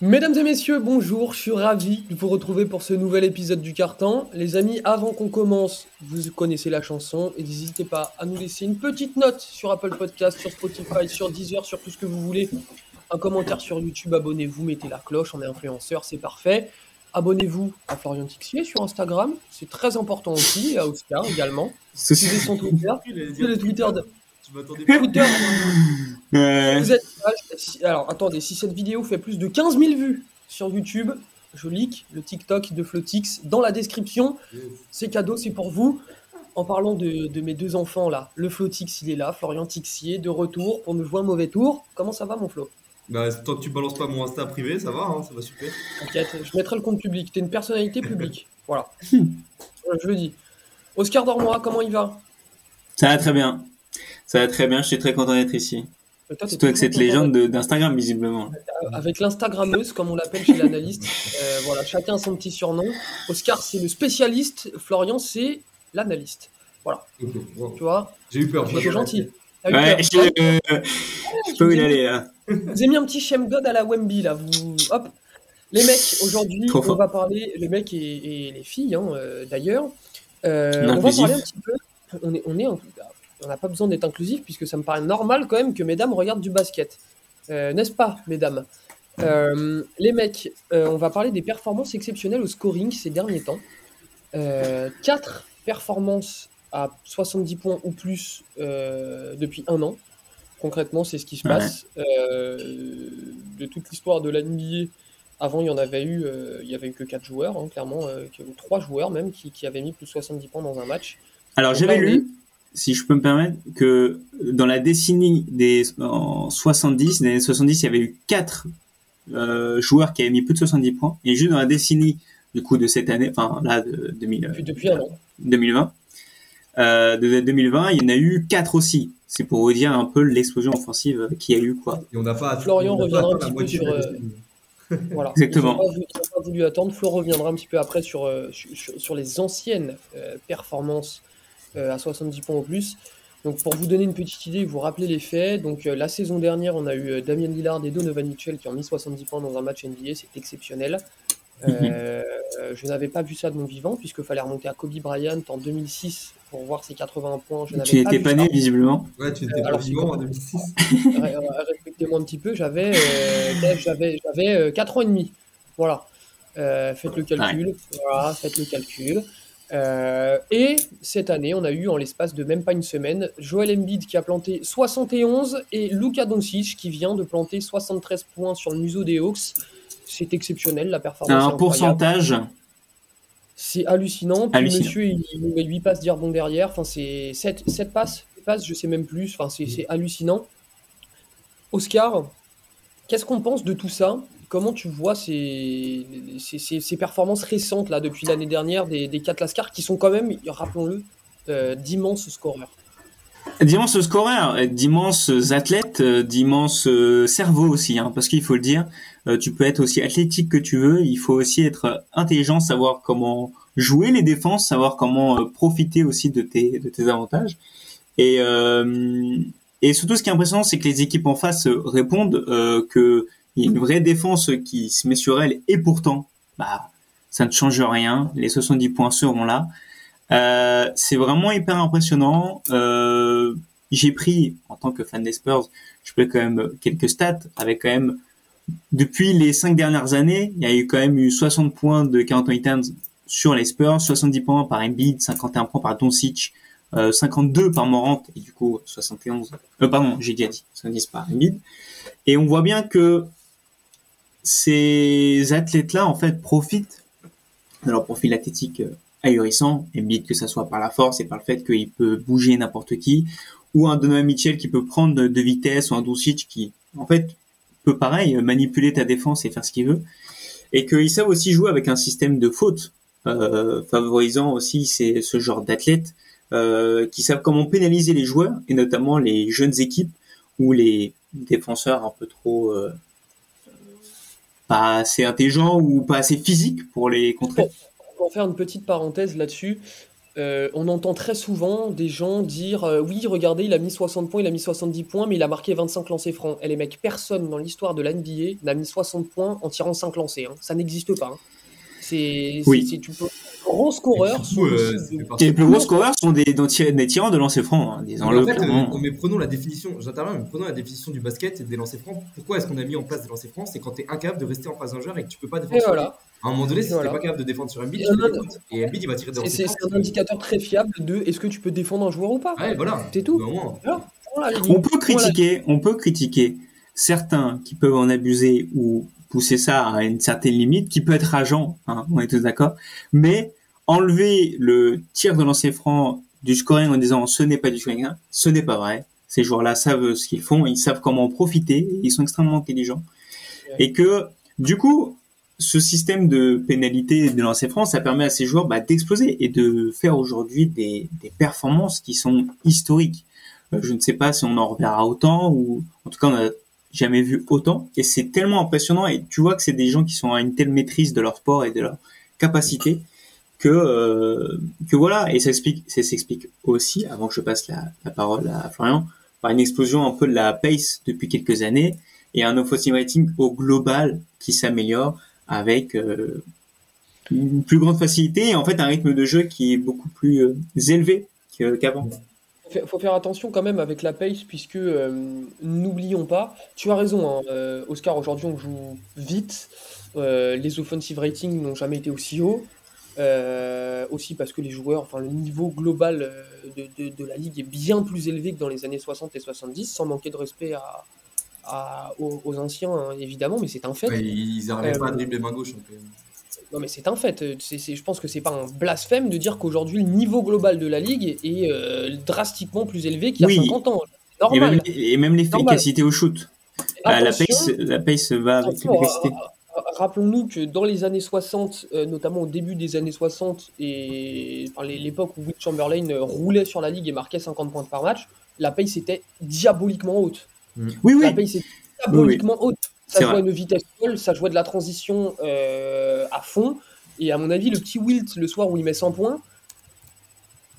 Mesdames et messieurs, bonjour, je suis ravi de vous retrouver pour ce nouvel épisode du Carton. Les amis, avant qu'on commence, vous connaissez la chanson et n'hésitez pas à nous laisser une petite note sur Apple Podcast, sur Spotify, sur Deezer, sur tout ce que vous voulez. Un commentaire sur YouTube, abonnez-vous, mettez la cloche, on est influenceur, c'est parfait. Abonnez-vous à Florian Tixier sur Instagram, c'est très important aussi, à Oscar également. Suivez son Twitter, le Twitter de... Je m'attendais pas. Twitter, vous êtes... Alors, attendez, si cette vidéo fait plus de 15 000 vues sur YouTube, je leak le TikTok de Flotix dans la description. C'est cadeau, c'est pour vous. En parlant de, de, mes deux enfants là, le Flotix il est là, Florian Tixier de retour pour nous jouer un mauvais tour. Comment ça va mon Flo? Bah, tant que tu balances pas mon Insta privé, ça va, hein, ça va super. T'inquiète, je mettrai le compte public. T'es une personnalité publique. voilà. je le dis. Oscar Dormois, comment il va? Ça va très bien. Ça va très bien, je suis très content d'être ici. Surtout avec cette légende d'Instagram, visiblement. Avec l'Instagrammeuse, comme on l'appelle chez l'analyste. Euh, voilà, chacun son petit surnom. Oscar, c'est le spécialiste. Florian, c'est l'analyste. Voilà. Tu vois J'ai eu peur. J'étais gentil. Ouais, je, euh, je peux il aller là. Vous avez mis un petit Shem God à la Wemby là. Vous... Hop. Les mecs, aujourd'hui, on va parler, les mecs et, les filles hein, euh, d'ailleurs. Euh, on va parler un petit peu. On est, on est en, on n'a pas besoin d'être inclusif puisque ça me paraît normal quand même que mesdames regardent du basket. Euh, n'est-ce pas, mesdames? Euh, Les mecs, euh, on va parler des performances exceptionnelles au scoring ces derniers temps. 4 performances à 70 points ou plus depuis un an. Concrètement, c'est ce qui se passe. de toute l'histoire de l'NBA, avant, il y en avait eu, il y avait eu que 4 joueurs, hein, clairement, 3 joueurs même, qui, qui, avaient mis plus de 70 points dans un match. Alors, j'avais lu, si je peux me permettre, que dans la décennie des en 70, des années 70, il y avait eu quatre euh, joueurs qui avaient mis plus de 70 points. Et juste dans la décennie du coup de cette année, enfin là de 2000, depuis, depuis un an. 2020, euh, de 2020, il y en a eu quatre aussi. C'est pour vous dire un peu l'explosion offensive qu'il y a eu quoi. Et on n'a pas. Florian reviendra un petit peu sur. Euh, voilà. Exactement. Ils n'ont pas, voulu attendre. Flo reviendra un petit peu après sur, euh, sur, sur, les anciennes euh, performances euh, à 70 points au plus. Donc pour vous donner une petite idée, vous rappeler les faits. Donc euh, la saison dernière, on a eu euh, Damien Lillard et Donovan Mitchell qui ont mis 70 points dans un match NBA, c'est exceptionnel. je n'avais pas vu ça de mon vivant puisque fallait remonter à Kobe Bryant en 2006 pour voir ses 80 points. Je tu n'étais pas, né visiblement. Ouais, tu n'étais pas vivant en 2006. Respectez-moi un petit peu, j'avais j'avais 4 ans et demi. Voilà. faites le calcul. Voilà, faites le calcul. Euh, et cette année, on a eu en l'espace de même pas une semaine Joel Embiid qui a planté 71 et Luka Doncic qui vient de planter 73 points sur le museau des Hawks. C'est exceptionnel la performance. Un pourcentage C'est hallucinant. Puis monsieur, il, met 8 passes dire bon derrière. Enfin, c'est 7, 7 passes, passes, je sais même plus. Enfin, c'est hallucinant. Oscar, qu'est-ce qu'on pense de tout ça? Comment tu vois ces, ces, performances récentes là depuis l'année dernière des, des Lascar qui sont quand même, rappelons-le, euh, d'immenses scoreurs? D'immenses scoreurs, d'immenses athlètes, d'immenses euh, cerveaux aussi, hein, parce qu'il faut le dire, euh, tu peux être aussi athlétique que tu veux, il faut aussi être intelligent, savoir comment jouer les défenses, savoir comment profiter aussi de tes, de tes avantages. Et, et surtout, ce qui est impressionnant, c'est que les équipes en face répondent que il y a une vraie défense qui se met sur elle et pourtant, bah, ça ne change rien. Les 70 points seront là. Euh, c'est vraiment hyper impressionnant. Euh, j'ai pris, en tant que fan des Spurs, je peux quand même quelques stats avec quand même, depuis les cinq dernières années, il y a eu quand même eu 60 points de Carlton Towns sur les Spurs, 70 points par Embiid, 51 points par Doncic, euh, 52 par Morant et du coup 71. Euh, pardon, j'ai déjà dit 70 par Embiid. Et on voit bien que ces athlètes-là, en fait, profitent de leur profil athlétique euh, ahurissant, et que ça soit par la force et par le fait qu'il peut bouger n'importe qui, ou un Donovan Mitchell qui peut prendre de, vitesse, ou un Doncic qui, en fait, peut pareil manipuler ta défense et faire ce qu'il veut, et qu'ils savent aussi jouer avec un système de faute, euh, favorisant aussi ces, ce genre d'athlètes euh, qui savent comment pénaliser les joueurs, et notamment les jeunes équipes ou les défenseurs un peu trop euh, pas assez intelligent ou pas assez physique pour les contrer? Pour faire une petite parenthèse là-dessus, euh, on entend très souvent des gens dire euh, oui, regardez, il a mis 60 points, il a mis 70 points, mais il a marqué 25 lancers francs. Et les mecs, personne dans l'histoire de la NBA n'a mis 60 points en tirant 5 lancers. hein. Ça n'existe pas. hein. C'est Oui. c'est- peux grand scoreur. Surtout, euh, les plus gros scoreurs sont des, des tir- des tirants de lancer franc, hein, en fait, clairement. euh, mais prenons la définition, j'interviens, mais prenons la définition du basket et des lancers francs. Pourquoi est-ce qu'on a mis en place des lancers francs? C'est quand tu es incapable de rester en face d'un joueur et que tu peux pas défendre Et sur voilà. À un moment donné, si Voilà. tu pas capable de défendre sur Embiid, Et. Et Embiid, il va tirer des C'est lancers c'est- francs. c'est un indicateur très fiable de est-ce que tu peux défendre un joueur ou pas. Ouais, voilà. C'est tout. On peut Voilà. critiquer, on peut critiquer certains qui peuvent en abuser ou pousser ça à une certaine limite, qui peut être rageant, hein, on est tous d'accord. Mais enlever le tir de lancer franc du scoring en disant ce n'est pas du scoring, hein, ce n'est pas vrai. Ces joueurs-là savent ce qu'ils font, ils savent comment en profiter, ils sont extrêmement intelligents. Et que, du coup, ce système de pénalité de lancer franc, ça permet à ces joueurs bah, d'exploser et de faire aujourd'hui des, des performances qui sont historiques. Euh, Je ne sais pas si on en reverra autant ou en tout cas on n'a jamais vu autant. Et c'est tellement impressionnant. Et tu vois que c'est des gens qui sont à une telle maîtrise de leur sport et de leur capacité que euh, que voilà. Et ça explique ça s'explique aussi avant que je passe la, la parole à Florian par une explosion un peu de la pace depuis quelques années et un offensive rating au global qui s'améliore avec euh, une plus grande facilité et en fait un rythme de jeu qui est beaucoup plus euh, élevé qu'avant. Il faut faire attention quand même avec la pace, puisque euh, n'oublions pas, tu as raison, hein, euh, Oscar, aujourd'hui on joue vite, euh, les offensive ratings n'ont jamais été aussi hauts, euh, aussi parce que les joueurs, enfin le niveau global de, de- de la ligue est bien plus élevé que dans les années 60 et 70, sans manquer de respect à, à- aux, aux anciens hein, évidemment, mais c'est un fait. Ouais, ils n'arrivaient pas à dribbler main gauche. donc, euh, Non, mais c'est un fait. Euh, je pense que c'est pas un blasphème de dire qu'aujourd'hui le niveau global de la ligue est euh, drastiquement plus élevé qu'il y a Oui. 50 ans. Et Normal. même, et même l'efficacité au shoot. Ah, la, pace, la pace va avec l'efficacité. ra- Rappelons-nous que dans les années 60, euh, notamment au début des années 60, et enfin, l'époque où Will Chamberlain euh, roulait sur la ligue et marquait 50 points par match, la pace était diaboliquement haute. Oui, La oui. pace était diaboliquement haute. Ça jouait à une vitesse folle, ça jouait de la transition euh, à fond. Et à mon avis, le petit Wilt, le soir où il met 100 points,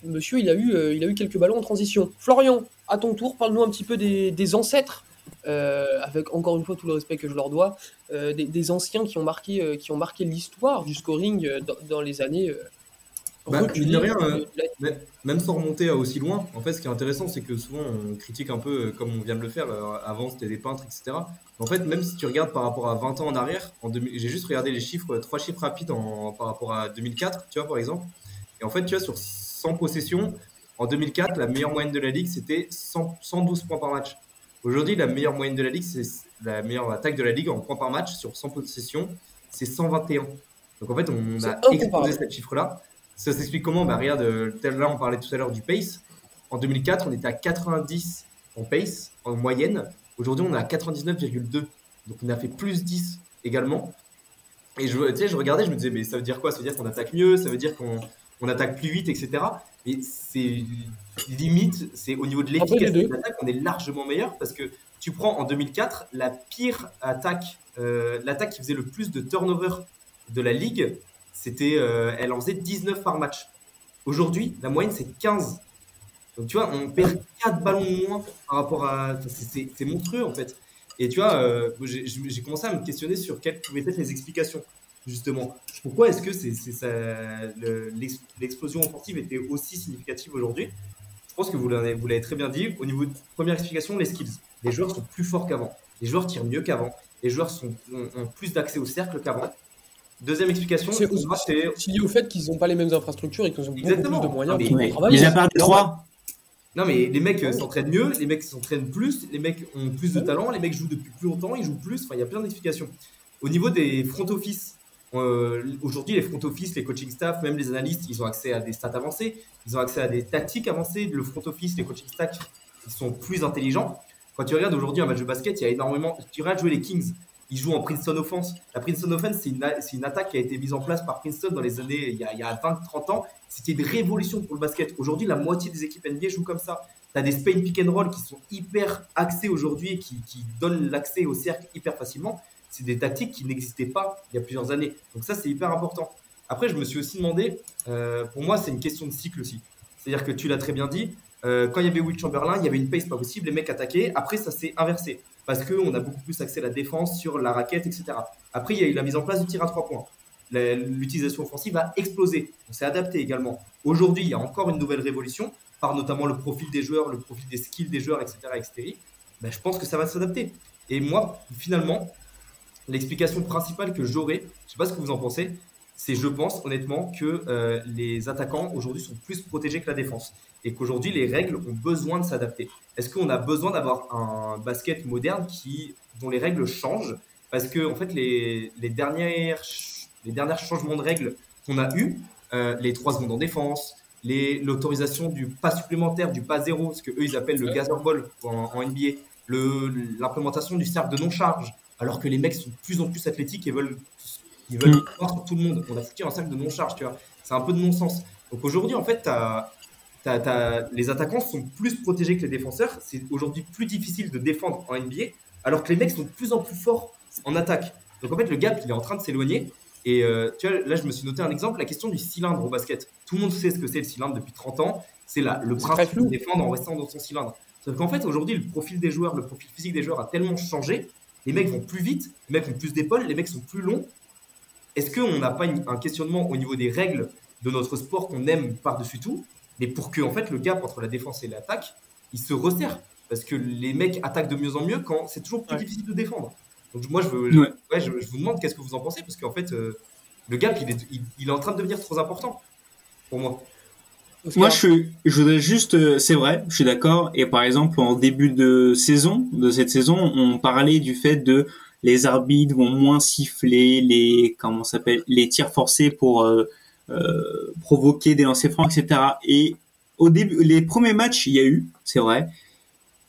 monsieur, il a eu, euh, il a eu quelques ballons en transition. Florian, à ton tour, parle-nous un petit peu des, des ancêtres, euh, avec encore une fois tout le respect que je leur dois, des, des anciens qui ont marqué, qui ont marqué l'histoire du scoring dans, dans les années Bah, rien, euh, même sans remonter à aussi loin, en fait, ce qui est intéressant, c'est que souvent on critique un peu, euh, comme on vient de le faire, euh, avant c'était des peintres, etc. En fait, même si tu regardes par rapport à 20 ans en arrière, en 2000 j'ai juste regardé les chiffres, euh, trois chiffres rapides en- par rapport à 2004, tu vois, par exemple. Et en fait, tu vois, sur 100 possessions, en 2004, la meilleure moyenne de la ligue, c'était 100 112 points par match. Aujourd'hui, la meilleure moyenne de la ligue, c'est la meilleure attaque de la ligue en points par match sur 100 possessions, c'est 121. Donc en fait, on a explosé ce chiffre-là. Ça s'explique comment Bah regarde, euh, tel- là on parlait tout à l'heure du pace. En 2004, on était à 90 en pace, en moyenne. Aujourd'hui, on est à 99,2. Donc on a fait plus 10 également. Et je, tu sais, je regardais, je me disais, mais ça veut dire quoi? Ça veut dire qu'on attaque mieux, ça veut dire qu'on on attaque plus vite, etc. Et c'est limite, c'est au niveau de l'efficacité de l'attaque, on est largement meilleur parce que tu prends en 2004 la pire attaque, euh, l'attaque qui faisait le plus de turnover de la ligue, c'était, euh, elle en faisait 19 par match. Aujourd'hui, la moyenne c'est 15. Donc tu vois, on perd 4 ballons moins par rapport à. c'est- monstrueux en fait. Et tu vois, euh, j'ai commencé à me questionner sur quelles pouvaient être les explications, justement. Pourquoi est-ce que l'explosion offensive était aussi significative aujourd'hui? Je pense que vous l'avez très bien dit. Au niveau de première explication, les skills. Les joueurs sont plus forts qu'avant. Les joueurs tirent mieux qu'avant. Les joueurs ont plus d'accès au cercle qu'avant. Deuxième explication, C'est lié au fait qu'ils n'ont pas les mêmes infrastructures et qu'ils ont beaucoup Exactement. plus de moyens Ah, mais- pour Ouais. travailler. Mis à part les trois. Non, mais les mecs euh, s'entraînent mieux, les mecs s'entraînent plus, les mecs ont plus de talent, les mecs jouent depuis plus longtemps, ils jouent plus. Enfin, il y a plein d'explications. Au niveau des front office, euh, aujourd'hui, les front office, les coaching staff, même les analystes, ils ont accès à des stats avancées, ils ont accès à des tactiques avancées. Le front office, les coaching staff, ils sont plus intelligents. Quand tu regardes aujourd'hui un match de basket, il y a énormément. Tu regardes jouer les Kings, ils jouent en Princeton Offense. La Princeton Offense, c'est une, attaque qui a été mise en place par Princeton dans les années, il y a, il y a 20-30 ans. C'était une révolution pour le basket. Aujourd'hui, la moitié des équipes NBA jouent comme ça. Tu as des Spain pick and roll qui sont hyper axés aujourd'hui et qui, qui donnent l'accès au cercle hyper facilement. C'est des tactiques qui n'existaient pas il y a plusieurs années. Donc ça, c'est hyper important. Après, je me suis aussi demandé, euh, pour moi, c'est une question de cycle aussi. C'est-à-dire que tu l'as très bien dit, euh, quand il y avait Will Chamberlain, il y avait une pace pas possible, les mecs attaquaient. Après, ça s'est inversé parce qu'on a beaucoup plus accès à la défense sur la raquette, etc. Après, il y a eu la mise en place du tir à trois points. L'utilisation offensive a explosé. On s'est adapté également. Aujourd'hui, il y a encore une nouvelle révolution, par notamment le profil des joueurs, le profil des skills des joueurs, etc. etc. Ben, je pense que ça va s'adapter. Et moi, finalement, l'explication principale que j'aurais, je ne sais pas ce que vous en pensez, c'est je pense honnêtement que euh, les attaquants aujourd'hui sont plus protégés que la défense et qu'aujourd'hui les règles ont besoin de s'adapter. Est-ce qu'on a besoin d'avoir un basket moderne qui, dont les règles changent? Parce que en fait les, les, dernières, les derniers changements de règles qu'on a eu, euh, les 3 secondes en défense, l'autorisation du pas supplémentaire, du pas zéro, ce que eux ils appellent le gather ball en, en NBA, l'implémentation du cercle de non-charge, alors que les mecs sont de plus en plus athlétiques et veulent, ils veulent mm. voir sur tout le monde. On a foutu un cercle de non-charge, tu vois. C'est un peu de non-sens. Donc aujourd'hui, en fait, les attaquants sont plus protégés que les défenseurs. C'est aujourd'hui plus difficile de défendre en NBA, alors que les mecs sont de plus en plus forts en attaque. Donc en fait, le gap, il est en train de s'éloigner. Et euh, tu vois, là, je me suis noté un exemple, la question du cylindre au basket. Tout le monde sait ce que c'est le cylindre depuis 30 ans. C'est là le principe de défendre en restant dans son cylindre. Sauf qu'en fait, aujourd'hui, le profil des joueurs, le profil physique des joueurs a tellement changé les mecs vont plus vite, les mecs ont plus d'épaules, les mecs sont plus longs. Est-ce qu'on n'a pas un questionnement au niveau des règles de notre sport qu'on aime par-dessus tout, mais pour que en fait le gap entre la défense et l'attaque, il se resserre? Parce que les mecs attaquent de mieux en mieux quand c'est toujours plus difficile de défendre. Donc moi je veux, je, vous demande qu'est-ce que vous en pensez parce qu'en fait euh, le gap il est, il est en train de devenir trop important pour moi. Moi, je, je voudrais juste, euh, c'est vrai, je suis d'accord. Et par exemple, en début de saison, de cette saison, on parlait du fait de les arbitres vont moins siffler les, comment s'appelle, les tirs forcés pour euh, euh, provoquer des lancers francs, etc. Et au début, les premiers matchs, il y a eu, c'est vrai.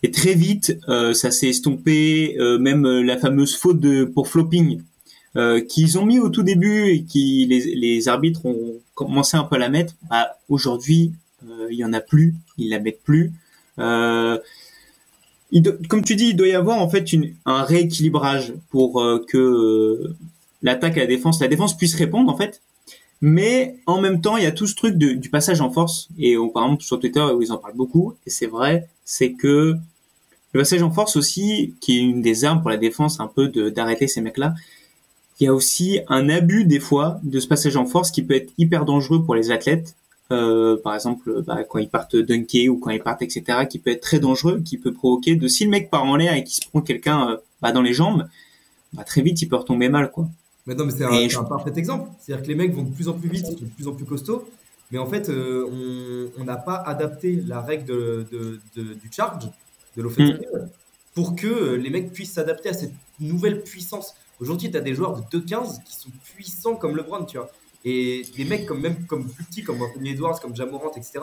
Et très vite, euh, ça s'est estompé. même la fameuse faute pour flopping qu'ils ont mis au tout début et qui les, arbitres ont commencé un peu à la mettre, bah, aujourd'hui il y en a plus, ils la mettent plus. Comme tu dis, il doit y avoir en fait un rééquilibrage pour euh, que l'attaque et la défense, la défense puisse répondre en fait. Mais en même temps, il y a tout ce truc du passage en force. Et par exemple sur Twitter ils en parlent beaucoup, et c'est vrai, c'est que le passage en force aussi, qui est une des armes pour la défense, un peu d'arrêter ces mecs-là, il y a aussi un abus des fois de ce passage en force qui peut être hyper dangereux pour les athlètes. Euh, par exemple, bah, quand ils partent dunker ou quand ils partent, etc., qui peut être très dangereux, qui peut provoquer de si le mec part en l'air et qu'il se prend quelqu'un euh, bah, dans les jambes, bah, très vite il peut retomber mal, quoi. Mais non, mais c'est un, parfait exemple. C'est-à-dire que les mecs vont de plus en plus vite, de plus en plus costauds, mais en fait, euh, on n'a pas adapté la règle de, de, de, du charge, de l'offensive, mm. pour que les mecs puissent s'adapter à cette nouvelle puissance. Aujourd'hui, tu as des joueurs de 2-15 qui sont puissants comme LeBron, tu vois. Et des mecs comme même comme comme Anthony Edwards, comme Jamorant, etc.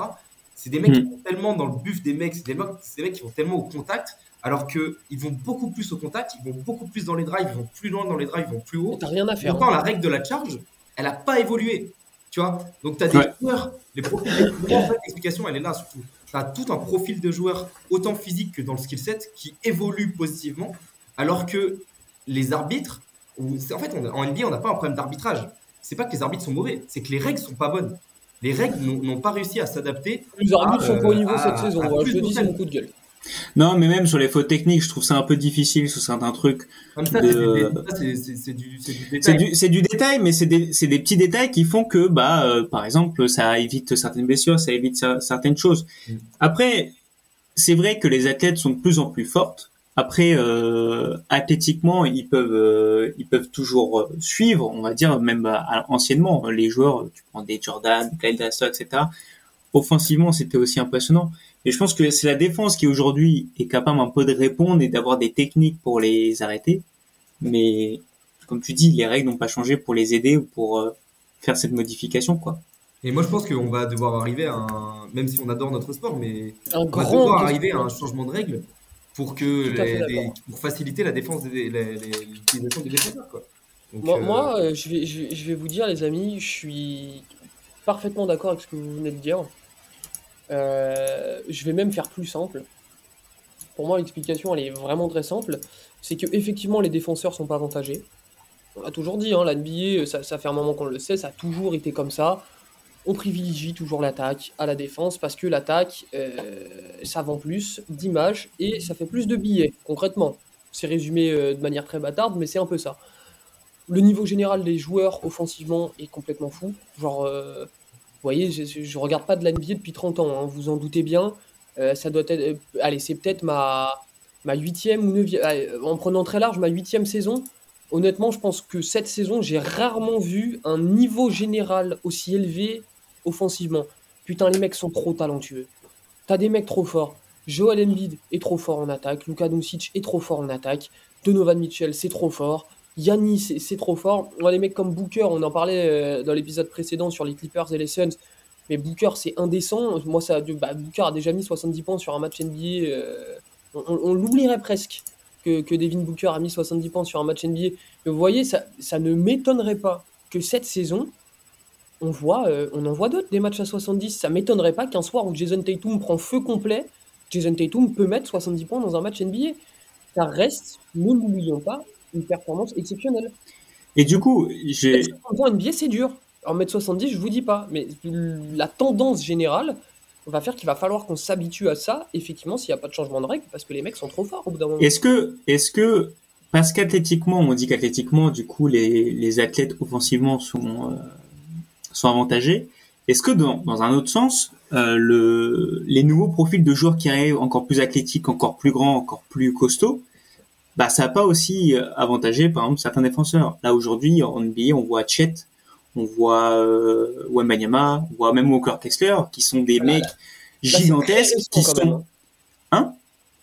C'est des mecs qui mm. vont tellement dans le buff des mecs, c'est des, mecs, qui vont tellement au contact, alors qu'ils vont beaucoup plus au contact, ils vont beaucoup plus dans les drives, ils vont plus loin dans les drives, ils vont plus haut. T'as rien à faire. Pourtant, la règle de la charge, elle n'a pas évolué. Tu vois Donc, tu as des joueurs, les profils. en fait, l'explication, elle est là surtout. Tu as tout un profil de joueurs, autant physique que dans le skill set, qui évolue positivement, alors que les arbitres, en fait, en NBA, on n'a pas un problème d'arbitrage. C'est pas que les arbitres sont mauvais, c'est que les règles sont pas bonnes. Les règles n'ont pas réussi à s'adapter. Les arbitres sont pas au niveau cette saison. je te dis, c'est mon coup de gueule. Non, mais même sur les fautes techniques, je trouve ça un peu difficile sur certains trucs. c'est du, détail. C'est du, détail, mais c'est des, des, petits détails qui font que, bah, euh, par exemple, ça évite certaines blessures, ça évite certaines choses. Mm. Après, c'est vrai que les athlètes sont de plus en plus fortes, après, euh, athlétiquement, ils peuvent, euh, ils peuvent toujours euh, suivre, on va dire, même anciennement, les joueurs, tu prends des Jordan, Clyde Drexler, etc. Offensivement, c'était aussi impressionnant. Et je pense que c'est la défense qui aujourd'hui est capable un peu de répondre et d'avoir des techniques pour les arrêter. Mais comme tu dis, les règles n'ont pas changé pour les aider ou pour euh, faire cette modification, quoi. Et moi, je pense qu'on va devoir arriver à un, même si on adore notre sport, mais on va devoir arriver à un changement de règles pour que pour faciliter la défense des, l'utilisation des défenseurs. Quoi. moi, euh, je, vais, je, vais, vous dire, les amis, je suis parfaitement d'accord avec ce que vous venez de dire. Euh, je vais même faire plus simple. Pour moi, l'explication, elle est vraiment très simple. C'est que effectivement, les défenseurs sont pas avantagés. On a toujours dit, hein, la NBA, ça, ça fait un moment qu'on le sait, ça a toujours été comme ça. On privilégie toujours l'attaque à la défense parce que l'attaque, euh, ça vend plus d'images et ça fait plus de billets, concrètement. C'est résumé euh, de manière très bâtarde, mais c'est un peu ça. Le niveau général des joueurs offensivement est complètement fou. Genre, euh, vous voyez, je, je regarde pas de la NBA depuis 30 ans, hein, vous en doutez bien. Ça doit être, allez, c'est peut-être ma, ma huitième ou neuvième, euh, en prenant très large, ma huitième saison. Honnêtement, je pense que cette saison, j'ai rarement vu un niveau général aussi élevé offensivement. Putain, les mecs sont trop talentueux. T'as des mecs trop forts. Joel Embiid est trop fort en attaque. Luka Doncic est trop fort en attaque. Donovan Mitchell, c'est trop fort. Yannis, c'est- trop fort. On a des mecs comme Booker, on en parlait euh, dans l'épisode précédent sur les Clippers et les Suns. Mais Booker, c'est indécent. Moi, ça, bah, Booker a déjà mis 70 points sur un match NBA. euh, on l'oublierait presque que, que Devin Booker a mis 70 points sur un match NBA. Mais vous voyez, ça, ça ne m'étonnerait pas que cette saison, on, voit, euh, on en voit d'autres des matchs à 70. Ça m'étonnerait pas qu'un soir où Jason Tatum prend feu complet, Jason Tatum peut mettre 70 points dans un match NBA. Ça reste, ne l'oublions pas, une performance exceptionnelle. Et du coup, j'ai, Mettre 60 points NBA, c'est dur? En mettre 70, je vous dis pas. Mais la tendance générale va faire qu'il va falloir qu'on s'habitue à ça, effectivement, s'il n'y a pas de changement de règle, parce que les mecs sont trop forts au bout d'un moment. est-ce que, est-ce que, parce qu'athlétiquement, on dit qu'athlétiquement, du coup, les, les athlètes offensivement sont, euh, sont avantagés. Est-ce que dans, dans un autre sens, euh, le, les nouveaux profils de joueurs qui arrivent encore plus athlétiques, encore plus grands, encore plus costauds, bah ça n'a pas aussi euh, avantagé par exemple certains défenseurs. Là aujourd'hui en NBA, on voit Chet, on voit euh, Wembanyama, on voit même Walker Kessler, qui sont des Voilà. mecs Là, gigantesques, récent, qui même, sont Hein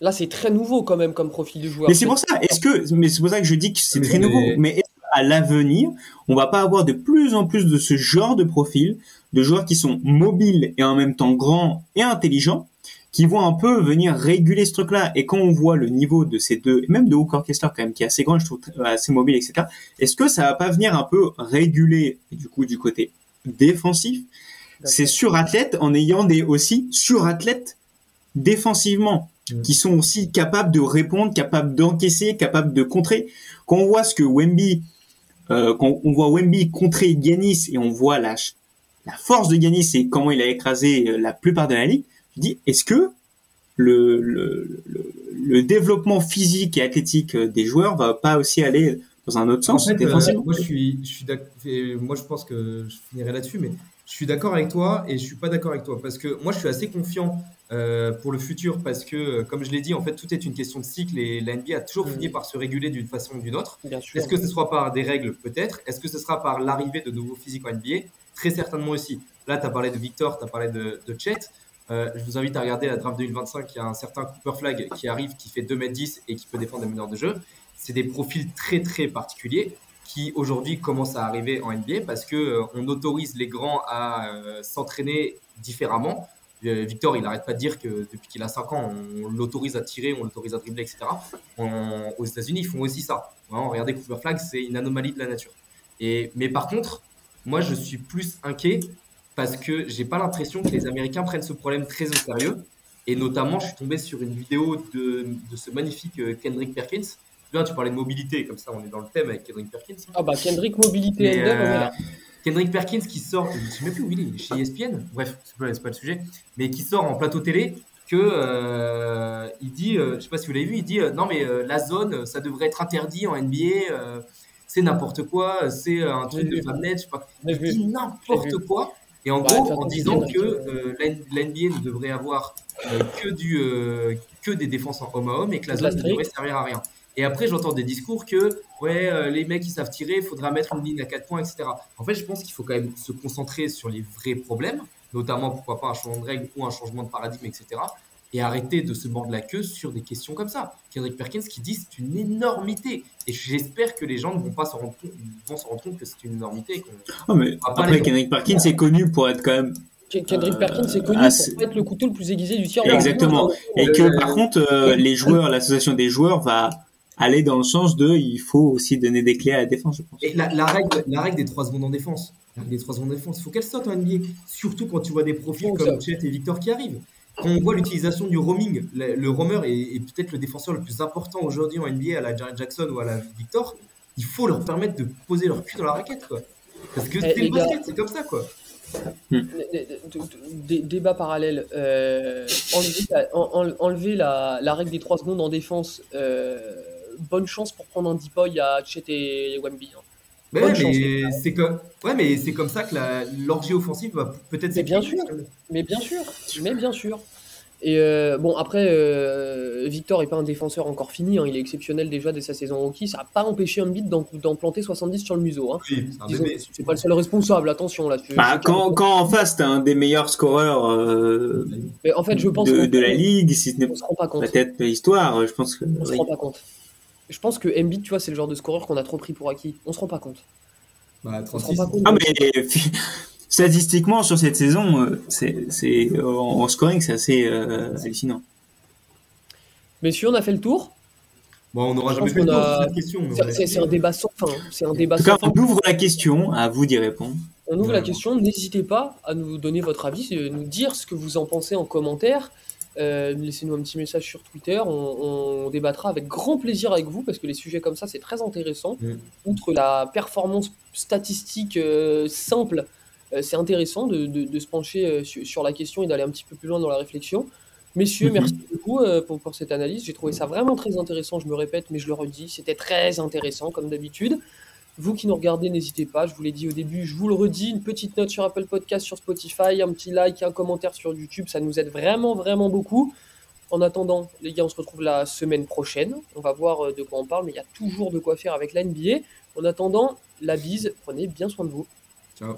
Là, c'est très nouveau quand même comme profil de joueur. mais c'est pour ça. Est-ce que, mais c'est pour ça que je dis que c'est très nouveau. Mais qu'à l'avenir, on va pas avoir de plus en plus de ce genre de profil, de joueurs qui sont mobiles et en même temps grands et intelligents, qui vont un peu venir réguler ce truc-là. Et quand on voit le niveau de ces deux, même de Walker Kessler quand même, qui est assez grand, je trouve assez mobile, etc. Est-ce que ça va pas venir un peu réguler, du coup, du côté défensif, ces surathlètes en ayant des aussi surathlètes défensivement Mm. qui sont aussi capables de répondre, capables d'encaisser, capables de contrer? Quand on voit ce que Wemby, euh, quand on voit Wemby contrer Giannis et on voit la, force de Giannis et comment il a écrasé euh, la plupart de la ligue, je dis est-ce que le, le développement physique et athlétique euh, des joueurs va pas aussi aller dans un autre En sens fait, euh, moi, je suis, je suis d'ac- et moi, je pense que je finirai là-dessus, mais je suis d'accord avec toi et je suis pas d'accord avec toi parce que moi, je suis assez confiant euh, pour le futur parce que, euh, comme je l'ai dit, en fait, tout est une question de cycle et la NBA a toujours Mhm. fini par se réguler d'une façon ou d'une autre. Est-ce que ce sera par des règles Peut-être? Est-ce que ce sera par l'arrivée de nouveaux physiques en NBA Très certainement aussi. Là, tu as parlé de Victor, tu as parlé de, de Chet. Euh, je vous invite à regarder la draft 2025. Il y a un certain Cooper Flag qui arrive, qui fait 2m10 et qui peut défendre des meneurs de jeu. C'est des profils très très particuliers qui aujourd'hui commencent à arriver en NBA parce que euh, on autorise les grands à euh, s'entraîner différemment. Euh, Victor, il n'arrête pas de dire que depuis qu'il a 5 ans, on l'autorise à tirer, on l'autorise à dribbler, etc. Aux États-Unis, ils font aussi ça. Regardez Cooper Flag, c'est une anomalie de la nature. Mais par contre, moi, je suis plus inquiet parce que j'ai pas l'impression que les Américains prennent ce problème très au sérieux. Et notamment, je suis tombé sur une vidéo de, ce magnifique Kendrick Perkins. Tu parlais de mobilité, comme ça, on est dans le thème avec Kendrick Perkins. Ah bah Kendrick Mobilité Mais, euh, voilà. Kendrick Perkins qui sort, je sais même plus où il est, il est chez ESPN, bref, c'est pas, pas le sujet, mais qui sort en plateau télé que euh, il dit, euh, je sais pas si vous l'avez vu, il dit euh, non mais euh, la zone, ça devrait être interdit en NBA, euh, c'est n'importe quoi, c'est un truc de femmes je sais pas. Il dit n'importe quoi. Et en Bah, gros, en disant que bien, euh, la, la NBA ne devrait avoir que, du, que des défenses en homme à homme et que la zone ne devrait servir à rien. Et après, j'entends des discours que ouais, euh, les mecs ils savent tirer, il faudra mettre une ligne à 4 points, etc. En fait, je pense qu'il faut quand même se concentrer sur les vrais problèmes, notamment pourquoi pas un changement de règle ou un changement de paradigme, etc. Et arrêter de se mordre la queue sur des questions comme ça. Kendrick Perkins qui dit c'est une énormité. Et j'espère que les gens ne vont pas s'en rendre compte, vont se rendre compte que c'est une énormité. et Oh, mais après, Kendrick Perkins est connu pour être quand même Ke- Kendrick Euh, Perkins c'est connu pour être le couteau le plus aiguisé du tir. Exactement. Et que Euh, par contre, euh, les joueurs, l'association des joueurs va aller dans le sens de, il faut aussi donner des clés à la défense, je pense. Et la, la règle, la règle des 3 secondes en défense, la règle des 3 secondes en défense, il faut qu'elle saute en NBA. Surtout quand tu vois des profils comme Chet et Victor qui arrivent. Quand on voit l'utilisation du roaming, le, le roamer est, est peut-être le défenseur le plus important aujourd'hui en NBA à la Jared Jackson ou à la Victor. il faut leur permettre de poser leur cul dans la raquette, quoi. Parce que Eh, c'est les le gars. basket, c'est comme ça, quoi. Dé- Débat parallèle. euh, enlever la, en- en- enlever la, la règle des 3 secondes en défense. euh, bonne chance pour prendre un deep boy à Chet et Wemby. hein. Mais, ouais, mais c'est comme, ouais, mais c'est comme ça que la- l'orgie offensive va peut-être Mais bien sûr. Mais bien sûr, mais bien sûr. Et euh, bon, après, euh, Victor n'est pas un défenseur encore fini, hein, il est exceptionnel déjà dès sa saison en hockey, ça n'a pas empêché Embiid d'en d'en planter 70 sur le museau. Hein. Oui, c'est pas le seul responsable, attention là. je- Bah, quand, quand en face, t'as un des meilleurs scoreurs euh, Mais en fait, je pense de, la ligue, si ce n'est se pas compte. peut-être de l'histoire, je pense que. On se oui. rend pas compte. Je pense que Embiid, tu vois, c'est le genre de scoreur qu'on a trop pris pour acquis. On se rend pas compte. Bah, On se rend 36. pas compte. Ah, mais statistiquement, sur cette saison, euh, c'est, c'est, euh, en scoring, c'est assez euh, hallucinant. Messieurs, on a fait le tour. Bon, on n'aura jamais fait le tour a- cette question. C'est un débat sans fin. hein. C'est un débat En tout sans cas, fin. on ouvre la question, à vous d'y répondre. On ouvre la question, n'hésitez pas à nous donner votre avis, euh, nous dire ce que vous en pensez en commentaire. Euh, Laissez-nous un petit message sur Twitter, on, on débattra avec grand plaisir avec vous parce que les sujets comme ça c'est très intéressant. Mm. Outre la performance statistique euh, simple, euh, c'est intéressant de, de- de se pencher sur, sur la question et d'aller un petit peu plus loin dans la réflexion. Messieurs, Mhm. merci beaucoup pour, pour cette analyse. J'ai trouvé ça vraiment très intéressant, je me répète, mais je le redis, c'était très intéressant comme d'habitude. Vous qui nous regardez, n'hésitez pas, je vous l'ai dit au début, je vous le redis, une petite note sur Apple Podcast, sur Spotify, un petit like, un commentaire sur YouTube, ça nous aide vraiment, vraiment beaucoup. En attendant, les gars, on se retrouve la semaine prochaine. On va voir euh, de quoi on parle, mais il y a toujours de quoi faire avec la NBA. En attendant, la bise, prenez bien soin de vous. Ciao.